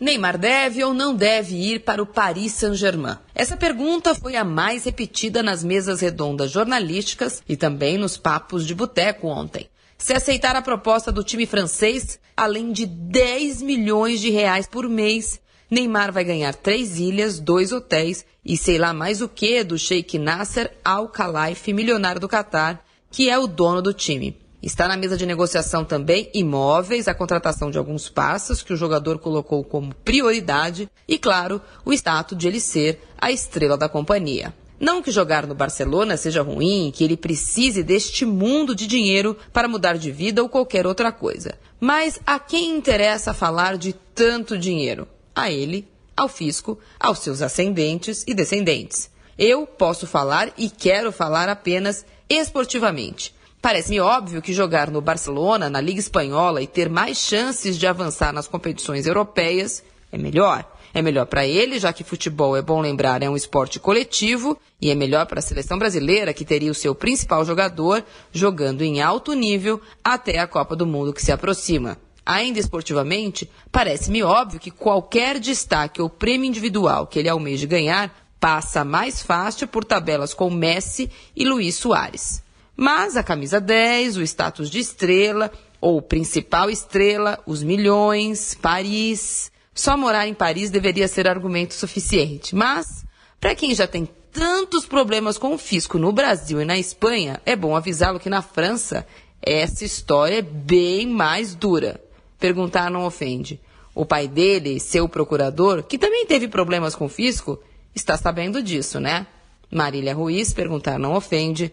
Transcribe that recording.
Neymar deve ou não deve ir para o Paris Saint-Germain? Essa pergunta foi a mais repetida nas mesas redondas jornalísticas e também nos papos de boteco ontem. Se aceitar a proposta do time francês, além de 10 milhões de reais por mês, Neymar vai ganhar três ilhas, dois hotéis e sei lá mais o que do Sheikh Nasser Al Khalifa, milionário do Catar, que é o dono do time. Está na mesa de negociação também imóveis, a contratação de alguns passos que o jogador colocou como prioridade e, claro, o status de ele ser a estrela da companhia. Não que jogar no Barcelona seja ruim, que ele precise deste mundo de dinheiro para mudar de vida ou qualquer outra coisa. Mas a quem interessa falar de tanto dinheiro? A ele, ao fisco, aos seus ascendentes e descendentes. Eu posso falar e quero falar apenas esportivamente. Parece-me óbvio que jogar no Barcelona, na Liga Espanhola e ter mais chances de avançar nas competições europeias é melhor. É melhor para ele, já que futebol, é bom lembrar, é um esporte coletivo, e é melhor para a seleção brasileira, que teria o seu principal jogador jogando em alto nível até a Copa do Mundo que se aproxima. Ainda esportivamente, parece-me óbvio que qualquer destaque ou prêmio individual que ele almeje ganhar passa mais fácil por tabelas com Messi e Luiz Soares. Mas a camisa 10, o status de estrela, ou principal estrela, os milhões, Paris. Só morar em Paris deveria ser argumento suficiente. Mas, para quem já tem tantos problemas com o fisco no Brasil e na Espanha, é bom avisá-lo que na França essa história é bem mais dura. Perguntar não ofende. O pai dele, seu procurador, que também teve problemas com o fisco, está sabendo disso, né? Marília Ruiz, perguntar não ofende